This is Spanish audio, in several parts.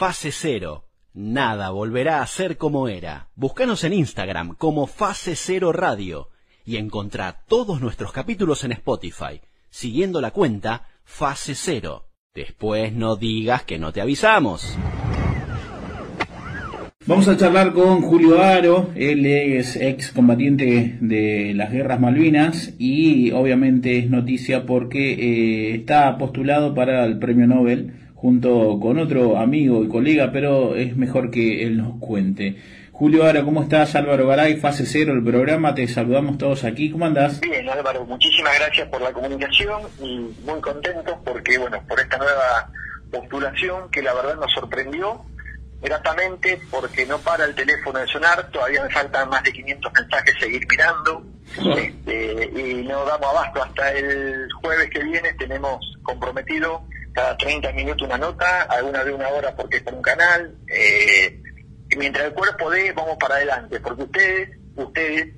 Fase Cero. Nada volverá a ser como era. Búscanos en Instagram como Fase Cero Radio y encontrá todos nuestros capítulos en Spotify, siguiendo la cuenta Fase Cero. Después no digas que no te avisamos. Vamos a charlar con Julio Aro, él es ex combatiente de las guerras Malvinas y obviamente es noticia porque eh, está postulado para el premio Nobel junto con otro amigo y colega, pero es mejor que él nos cuente. Julio Aro, ¿cómo estás? Álvaro Garay, fase cero el programa, te saludamos todos aquí, ¿cómo andás? Bien, Álvaro, muchísimas gracias por la comunicación y muy contentos porque, bueno, por esta nueva postulación que la verdad nos sorprendió gratamente porque no para el teléfono de sonar, todavía me faltan más de 500 mensajes seguir mirando este, y no damos abasto. Hasta el jueves que viene tenemos comprometido cada 30 minutos una nota, alguna de una hora porque es un canal. Eh, y mientras el cuerpo dé, vamos para adelante, porque ustedes, ustedes,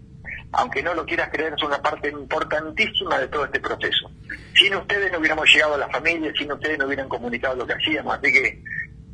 aunque no lo quieras creer, son una parte importantísima de todo este proceso. Sin ustedes no hubiéramos llegado a la familia, sin ustedes no hubieran comunicado lo que hacíamos, así que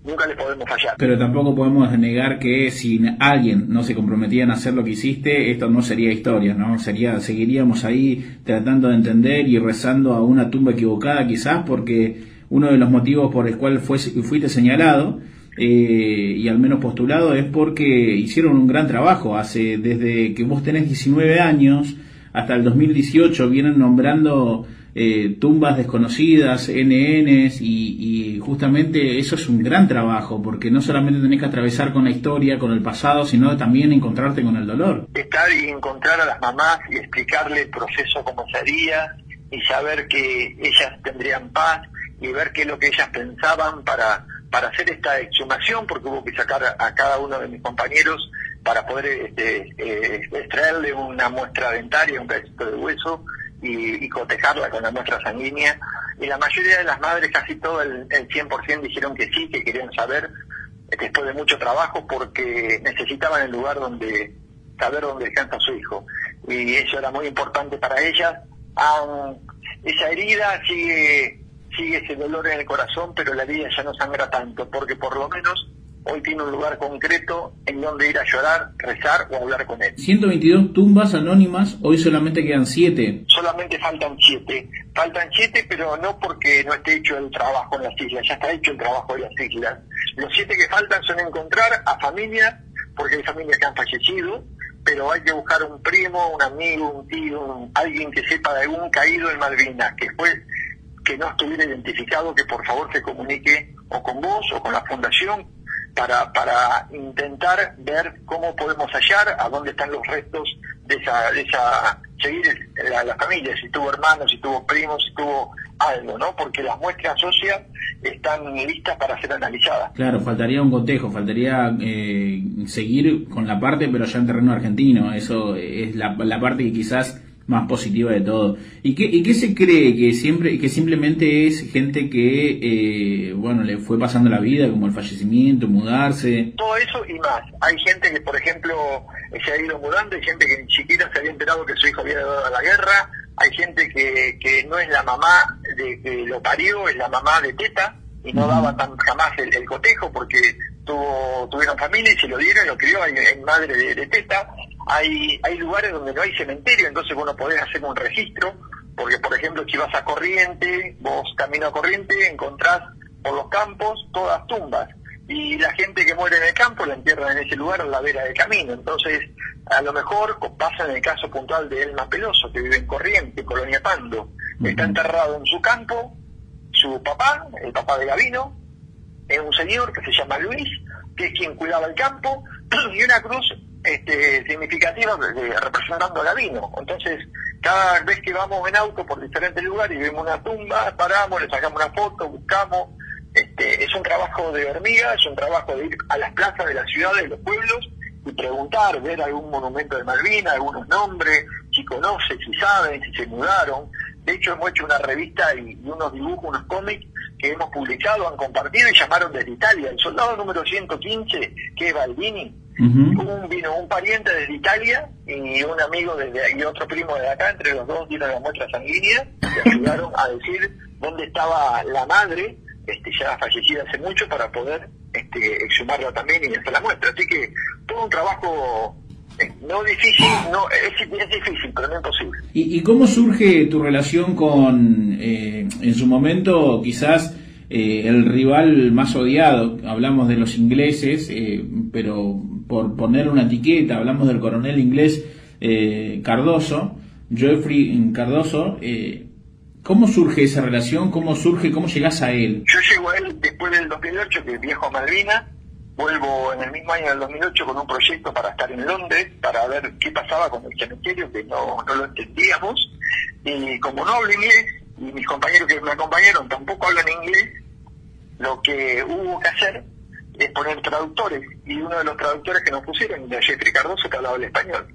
nunca les podemos fallar. Pero tampoco podemos negar que si alguien no se comprometía en hacer lo que hiciste, esto no sería historia, ¿no? Sería, seguiríamos ahí tratando de entender y rezando a una tumba equivocada quizás porque uno de los motivos por el cual fue, fuiste señalado eh, y al menos postulado es porque hicieron un gran trabajo. Hace desde que vos tenés 19 años hasta el 2018 vienen nombrando eh, tumbas desconocidas, NNs y, y, justamente eso es un gran trabajo porque no solamente tenés que atravesar con la historia, con el pasado, sino también encontrarte con el dolor. Estar y encontrar a las mamás y explicarle el proceso como sería y saber que ellas tendrían paz y ver qué es lo que ellas pensaban para, para hacer esta exhumación, porque hubo que sacar a cada uno de mis compañeros para poder este, eh, extraerle una muestra dentaria, un pedacito de hueso y, cotejarla con la muestra sanguínea. Y la mayoría de las madres, casi todo el, el 100% dijeron que sí, que querían saber después de mucho trabajo porque necesitaban el lugar donde saber dónde descansa su hijo. Y eso era muy importante para ellas. esa herida sigue sigue ese dolor en el corazón, pero la vida ya no sangra tanto, porque por lo menos hoy tiene un lugar concreto en donde ir a llorar, rezar o hablar con él. 122 tumbas anónimas, hoy solamente quedan 7. Solamente faltan 7. Faltan 7, pero no porque no esté hecho el trabajo en las islas, ya está hecho el trabajo en las islas. Los 7 que faltan son encontrar a familias, porque hay familias que han fallecido, pero hay que buscar un primo, un amigo, un tío, alguien que sepa de algún caído en Malvinas, que fue que no estuviera identificado, que por favor se comunique o con vos o con la fundación para, para intentar ver cómo podemos hallar a dónde están los restos de esa, de esa seguir la, la familia, si tuvo hermanos, si tuvo primos, si tuvo algo, ¿no? Porque las muestras óseas están listas para ser analizadas. Claro, faltaría un cotejo, faltaría eh, seguir con la parte, pero ya en terreno argentino. Eso es la, la parte que quizás más positiva de todo. ¿Y qué, y qué se cree? ¿Que siempre que simplemente es gente que, eh, bueno, le fue pasando la vida, como el fallecimiento, mudarse? Todo eso y más. Hay gente que, por ejemplo, se ha ido mudando, hay gente que ni siquiera se había enterado que su hijo había dado a la guerra, hay gente que, que no es la mamá de que lo parió, es la mamá de teta, y no daba tan, jamás el, cotejo porque tuvo, tuvieron familia y se lo dieron, lo crió en, madre de, de teta hay, hay lugares donde no hay cementerio, entonces vos no podés hacer un registro, porque por ejemplo si vas a Corriente, vos camino a Corriente, encontrás por los campos todas tumbas, y la gente que muere en el campo la entierran en ese lugar a la vera del camino, entonces a lo mejor pasa en el caso puntual de Elma Peloso, que vive en Corriente, Colonia Pando, está enterrado en su campo, su papá, el papá de Gavino, es un señor que se llama Luis, que es quien cuidaba el campo, y una cruz este, significativa representando a Gavino. Entonces, cada vez que vamos en auto por diferentes lugares y vemos una tumba, paramos, le sacamos una foto, buscamos. Este, es un trabajo de hormiga, es un trabajo de ir a las plazas de las ciudades, de los pueblos, y preguntar, ver algún monumento de Malvinas, algunos nombres, si conocen, si saben, si se mudaron. De hecho, hemos hecho una revista y, unos dibujos, unos cómics que hemos publicado, han compartido y llamaron desde Italia. El soldado número 115, que es Baldini, un, vino un pariente desde Italia y un amigo desde y otro primo de acá, entre los dos dieron la muestra sanguínea y ayudaron a decir dónde estaba la madre, este, ya fallecida hace mucho, para poder este, exhumarla también y hacer la muestra. Así que todo un trabajo eh, no difícil, no es, difícil, pero no imposible. ¿Y, cómo surge tu relación con, eh, en su momento, quizás eh, el rival más odiado? Hablamos de los ingleses, pero por poner una etiqueta, hablamos del coronel inglés Cardoso, Geoffrey Cardoso. ¿Cómo surge esa relación? ¿Cómo surge? ¿Cómo llegas a él? Yo llego a él después del 2008, que viejo a Malvinas Vuelvo en el mismo año del 2008 con un proyecto para estar en Londres, para ver qué pasaba con el cementerio, que no, no lo entendíamos. Y como no hablo inglés, y mis compañeros que me acompañaron tampoco hablan inglés, lo que hubo que hacer es poner traductores. Y uno de los traductores que nos pusieron, de Jeffrey Cardoso, que hablaba el español.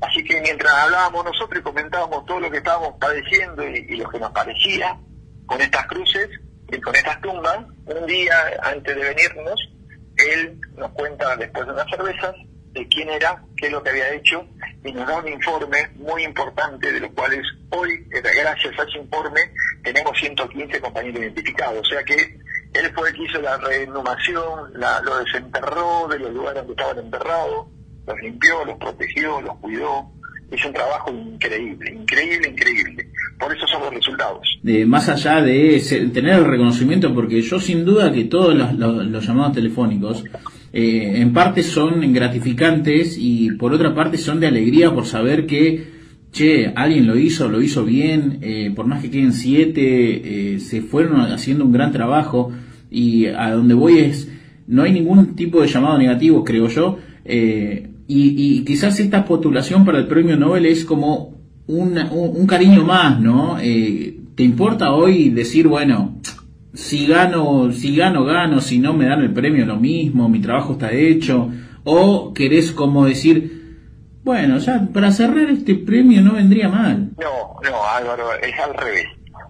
Así que mientras hablábamos nosotros y comentábamos todo lo que estábamos padeciendo y, y lo que nos parecía con estas cruces y con estas tumbas, un día antes de venirnos, él nos cuenta después de unas cervezas de quién era, qué es lo que había hecho, y nos da un informe muy importante, de los cuales hoy, gracias a ese informe, tenemos 115 compañeros identificados. O sea que él fue el que hizo la reinhumación, la, lo desenterró de los lugares donde estaban enterrados, los limpió, los protegió, los cuidó. Es un trabajo increíble, increíble, increíble. Por eso son los resultados. De, más allá de tener el reconocimiento, porque yo sin duda que todos los, llamados telefónicos eh, en parte son gratificantes y por otra parte son de alegría por saber que, che, alguien lo hizo, lo hizo bien, eh, por más que queden siete, eh, se fueron haciendo un gran trabajo y a donde voy es, no hay ningún tipo de llamado negativo, creo yo. y, y quizás esta postulación para el premio Nobel es como un, cariño más, ¿no? Eh, ¿Te importa hoy decir, bueno, si gano, si gano, gano, si no me dan el premio, lo mismo, mi trabajo está hecho? ¿O querés como decir, bueno, ya para cerrar este premio no vendría mal? No, no, Álvaro, es al revés.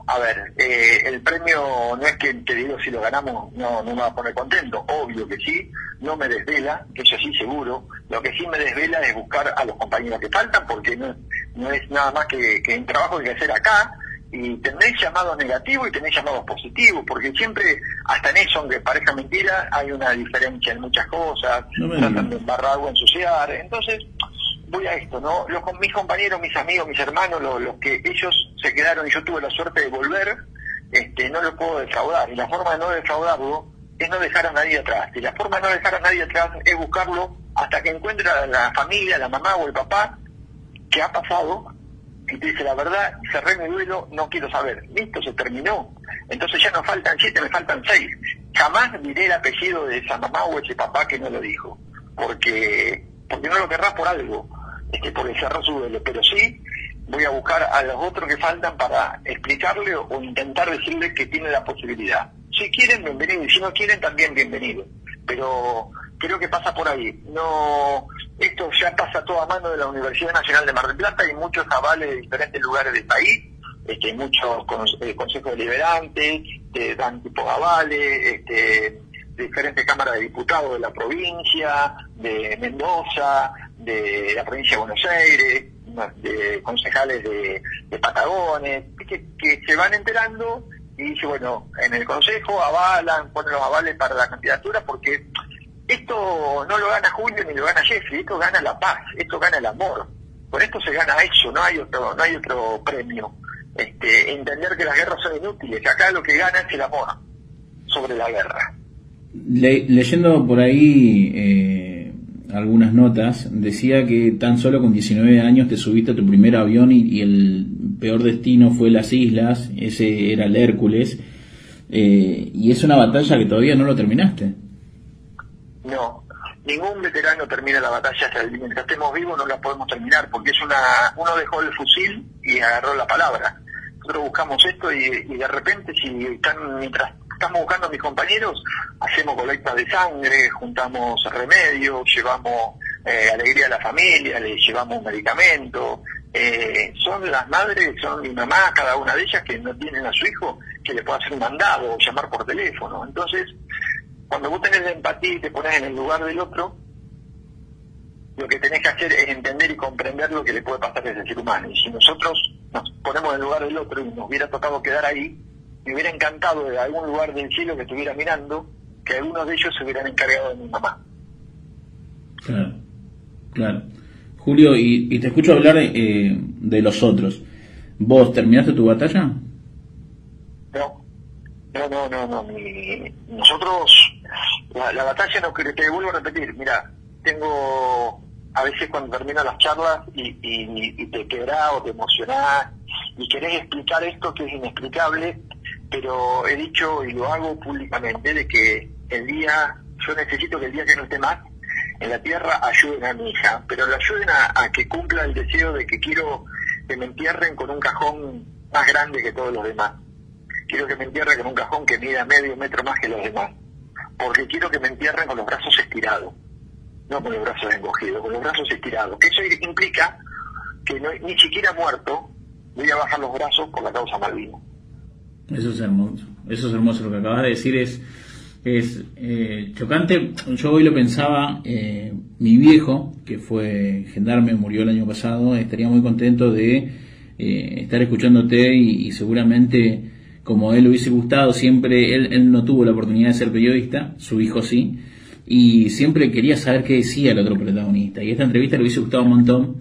A ver, eh, el premio no es que te digo si lo ganamos no, no me va a poner contento, obvio que sí, no me desvela, que eso sí seguro, lo que sí me desvela es buscar a los compañeros que faltan porque no, no es nada más que, que un trabajo que hay que hacer acá, y tenéis llamados negativos y tenéis llamados positivos, porque siempre, hasta en eso, aunque parezca mentira, hay una diferencia en muchas cosas, tratan de embarrar o ensuciar, entonces voy a esto, ¿no? Los, mis compañeros, mis amigos, mis hermanos, los, que ellos se quedaron y yo tuve la suerte de volver, este, no los puedo defraudar, y la forma de no defraudarlo es no dejar a nadie atrás, y la forma de no dejar a nadie atrás es buscarlo hasta que encuentre a la familia, la mamá o el papá, que ha pasado y te dice la verdad, cerré mi duelo, no quiero saber. Listo, se terminó. Entonces ya no faltan siete, me faltan seis. Jamás diré el apellido de esa mamá o ese papá que no lo dijo, porque porque no lo querrás por algo, este, por cerrar su duelo, pero sí voy a buscar a los otros que faltan para explicarle o, intentar decirle que tiene la posibilidad. Si quieren, bienvenido, y si no quieren, también bienvenido. Pero creo que pasa por ahí. No, esto ya pasa a mano de la Universidad Nacional de Mar del Plata y muchos avales de diferentes lugares del país, este, muchos eh, consejos deliberantes, te dan tipos avales, este, diferentes cámaras de diputados de la provincia, de Mendoza, de la provincia de Buenos Aires, de concejales de, Patagones, que, se van enterando y dice, bueno, en el consejo avalan, ponen los avales para la candidatura porque esto no lo gana Julio ni lo gana Jeffrey, esto gana la paz, esto gana el amor. Por esto se gana eso, no hay otro, no hay otro premio. Este, entender que las guerras son inútiles, que acá lo que gana es el amor sobre la guerra. leyendo por ahí eh, algunas notas, decía que tan solo con 19 años te subiste a tu primer avión y, el peor destino fue las islas, ese era el Hércules, eh, y es una batalla que todavía no lo terminaste. No, ningún veterano termina la batalla hasta el mientras estemos vivos no la podemos terminar porque es una uno dejó el fusil y agarró la palabra. Nosotros buscamos esto y, de repente si están mientras estamos buscando a mis compañeros hacemos colectas de sangre, juntamos remedios, llevamos eh, alegría a la familia, le llevamos medicamentos. Eh, son las madres, son mi mamá, cada una de ellas que no tienen a su hijo que le pueda hacer un mandado o llamar por teléfono. Entonces, cuando vos tenés la empatía y te pones en el lugar del otro, lo que tenés que hacer es entender y comprender lo que le puede pasar a ese ser humano. Y si nosotros nos ponemos en el lugar del otro y nos hubiera tocado quedar ahí, me hubiera encantado de algún lugar del cielo que estuviera mirando que algunos de ellos se hubieran encargado de mi mamá. Claro, claro. Julio, y, te escucho hablar eh, de los otros. ¿Vos terminaste tu batalla? No, no, no, no, no. nosotros, la, batalla no te vuelvo a repetir, mira, tengo a veces cuando terminan las charlas y, te quebrás o te emocionás y querés explicar esto que es inexplicable, pero he dicho y lo hago públicamente de que el día, yo necesito que el día que no esté más en la tierra ayuden a mi hija, pero le ayuden a, que cumpla el deseo de que quiero que me entierren con un cajón más grande que todos los demás. Quiero que me entierren con un cajón que mida medio metro más que los demás, porque quiero que me entierren con los brazos estirados no con los brazos encogidos, con los brazos estirados. Que eso implica que no, ni siquiera muerto voy a bajar los brazos por la causa Malvinas. Eso es hermoso, eso es hermoso. Lo que acabas de decir es, es eh, chocante. Yo hoy lo pensaba, eh, mi viejo, que fue gendarme, murió el año pasado, estaría muy contento de eh, estar escuchándote y, seguramente, como él hubiese gustado, siempre él, él no tuvo la oportunidad de ser periodista, su hijo sí y siempre quería saber qué decía el otro protagonista. Y esta entrevista le hubiese gustado un montón.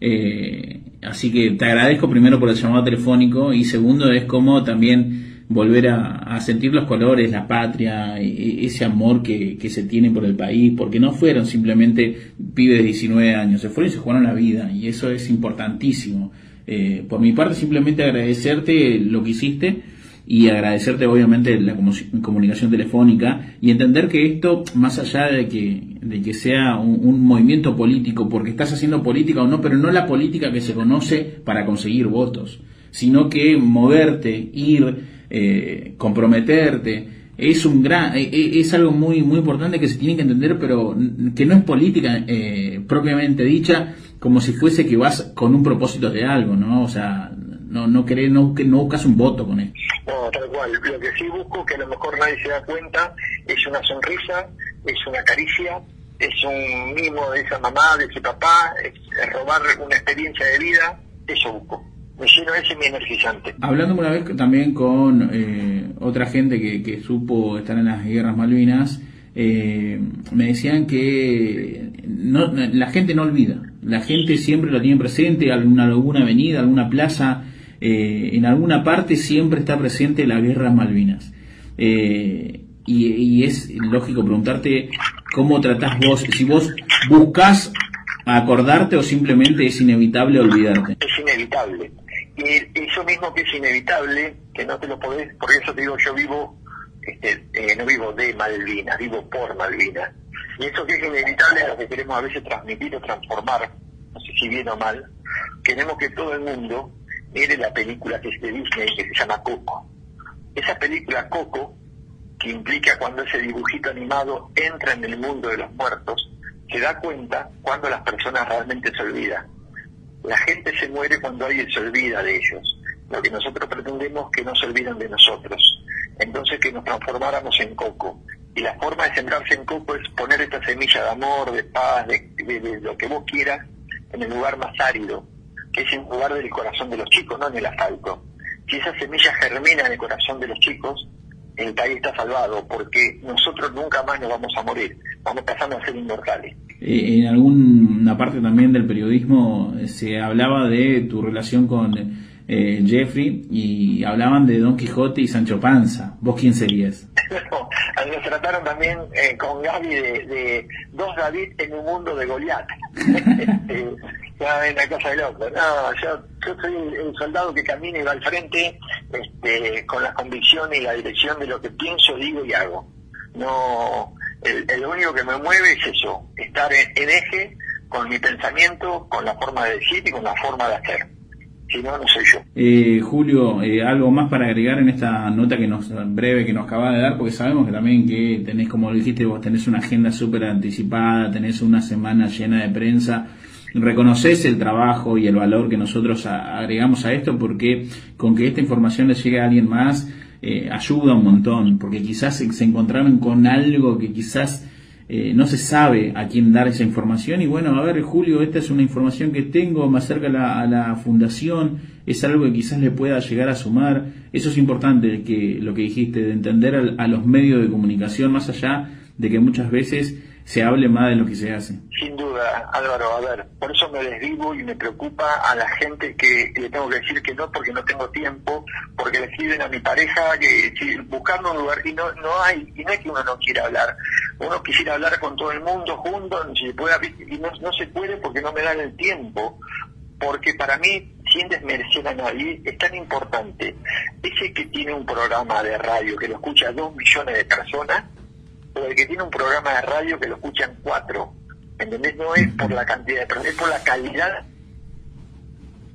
Eh, así que te agradezco primero por el llamado telefónico y segundo es como también volver a, sentir los colores, la patria, e, e, ese amor que, se tiene por el país, porque no fueron simplemente pibes de 19 años, se fueron y se jugaron la vida y eso es importantísimo. Eh, por mi parte simplemente agradecerte lo que hiciste y agradecerte obviamente la comunicación telefónica y entender que esto, más allá de que, de que sea un, movimiento político, porque estás haciendo política o no, pero no la política que se conoce para conseguir votos, sino que moverte, ir, eh, comprometerte, es un gran, e, e, es algo muy, muy importante que se tiene que entender, pero que no es política eh, propiamente dicha, como si fuese que vas con un propósito de algo, ¿no? O sea, no, no querés, no, no buscas un voto con él. No, tal cual. Lo que sí busco, que a lo mejor nadie se da cuenta, es una sonrisa, es una caricia, es un mimo de esa mamá, de ese papá, es, robar una experiencia de vida, eso busco. Me lleno ese mi energizante. Hablando una vez también con eh, otra gente que, que supo estar en las guerras Malvinas, eh, me decían que no, la gente no olvida, la gente siempre lo tiene presente, alguna, alguna avenida, alguna plaza, eh, en alguna parte siempre está presente la guerra Malvinas. Eh, y, es lógico preguntarte cómo tratás vos, si vos buscas acordarte o simplemente es inevitable olvidarte. Es inevitable. Y eso mismo que es inevitable, que no te lo podés, por eso te digo, yo vivo, este, eh, no vivo de Malvinas, vivo por Malvinas. Y eso que es inevitable es lo que queremos a veces transmitir o transformar, no sé si bien o mal. Queremos que todo el mundo mire la película que es de Disney que se llama Coco. Esa película Coco, que implica cuando ese dibujito animado entra en el mundo de los muertos, se da cuenta cuando las personas realmente se olvidan. La gente se muere cuando alguien se olvida de ellos. Lo que nosotros pretendemos que no se olviden de nosotros. Entonces que nos transformáramos en Coco. Y la forma de sembrarse en Coco es poner esta semilla de amor, de paz, de lo que vos quieras, en el lugar más árido, es en lugar del corazón de los chicos, no en el asfalto. Si esa semilla germina en el corazón de los chicos, el país está salvado, porque nosotros nunca más nos vamos a morir, vamos pasando a ser inmortales. Eh, en alguna parte también del periodismo eh, se hablaba de tu relación con eh, Jeffrey y hablaban de Don Quijote y Sancho Panza. ¿Vos quién serías? nos trataron también con Gaby de, dos David en un mundo de Goliat. En la casa del otro. No, yo, soy el, soldado que camina y va al frente este, con la convicción y la dirección de lo que pienso, digo y hago. No, el, único que me mueve es eso, estar en, eje con mi pensamiento, con la forma de decir y con la forma de hacer. Si no, no soy yo. Eh, Julio, eh, algo más para agregar en esta nota que nos breve que nos acaba de dar, porque sabemos que también que tenés, como dijiste, vos tenés una agenda súper anticipada, tenés una semana llena de prensa reconoces el trabajo y el valor que nosotros agregamos a esto porque con que esta información le llegue a alguien más eh, ayuda un montón, porque quizás se, encontraron con algo que quizás eh, no se sabe a quién dar esa información. Y bueno, a ver Julio, esta es una información que tengo, me acerca a la, fundación, es algo que quizás le pueda llegar a sumar, eso es importante que lo que dijiste, de entender a los medios de comunicación más allá de que muchas veces se hable más de lo que se hace. Sin duda, Álvaro, a ver, por eso me desvivo y me preocupa a la gente que, le tengo que decir que no porque no tengo tiempo, porque le escriben a mi pareja que buscando un lugar y no no hay, y no es que uno no quiera hablar, uno quisiera hablar con todo el mundo junto, y no, no se puede porque no me dan el tiempo, porque para mí, sin desmerecer a nadie, es tan importante ese que tiene un programa de radio que lo escucha dos millones de personas, o el que tiene un programa de radio que lo escuchan cuatro. ¿Entendés? No es por la cantidad de personas, es por la calidad.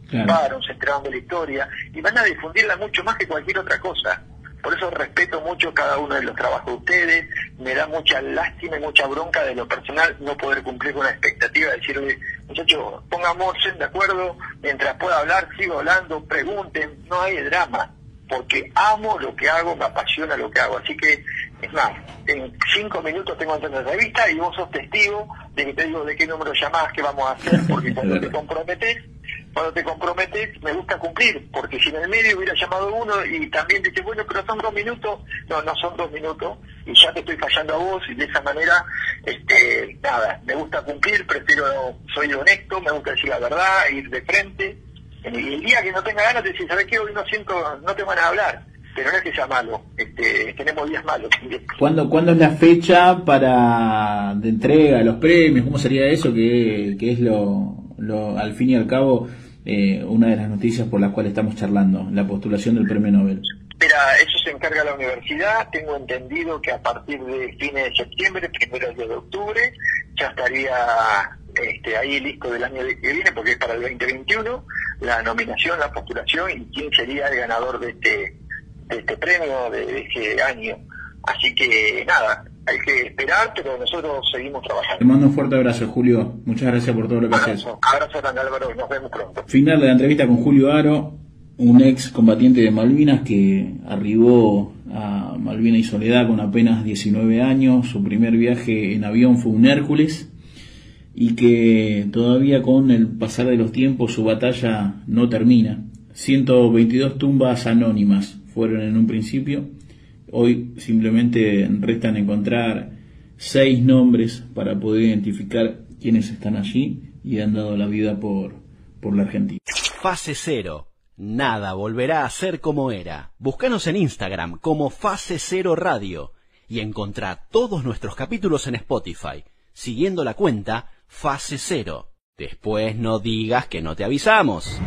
Claro. se enteraron de la historia y van a difundirla mucho más que cualquier otra cosa. Por eso respeto mucho cada uno de los trabajos de ustedes, me da mucha lástima y mucha bronca de lo personal no poder cumplir con la expectativa de decirle, muchachos, pongamos de acuerdo, mientras pueda hablar, sigo hablando, pregunten, no hay drama, porque amo lo que hago, me apasiona lo que hago. Así que es más, en cinco minutos tengo que hacer la revista y vos sos testigo de que te digo de qué número llamás, qué vamos a hacer, porque cuando te comprometes, cuando te comprometes me gusta cumplir, porque si en el medio hubiera llamado uno y también dice, bueno, pero son dos minutos, no, no son dos minutos, y ya te estoy fallando a vos, y de esa manera, este, nada, me gusta cumplir, prefiero, soy honesto, me gusta decir la verdad, ir de frente, y el día que no tenga ganas de decir, ¿sabes qué? Hoy no siento, no te van a hablar pero no es que sea malo, este, tenemos días malos ¿Cuándo, ¿Cuándo es la fecha para de entrega de los premios? ¿Cómo sería eso? Que, que es lo, lo, al fin y al cabo, eh, una de las noticias por las cuales estamos charlando, la postulación del premio Nobel. Mira, eso se encarga la universidad. Tengo entendido que a partir de fines de septiembre, primeros de octubre, ya estaría este, ahí listo del año que viene, porque es para el 2021, la nominación, la postulación y quién sería el ganador de este este premio de, este año. Así que nada, hay que esperar, pero nosotros seguimos trabajando. Te mando un fuerte abrazo, Julio. Muchas gracias por todo lo que haces. Abrazo grande, Álvaro. Nos vemos pronto. Final de la entrevista con Julio Aro, un ex combatiente de Malvinas que arribó a Malvinas y Soledad con apenas 19 años. Su primer viaje en avión fue un Hércules y que todavía con el pasar de los tiempos su batalla no termina. 122 tumbas anónimas fueron en un principio. Hoy simplemente restan encontrar seis nombres para poder identificar quiénes están allí y han dado la vida por, por la Argentina. Fase cero. Nada volverá a ser como era. Búscanos en Instagram como Fase Cero Radio y encontrá todos nuestros capítulos en Spotify, siguiendo la cuenta Fase Cero. Después no digas que no te avisamos.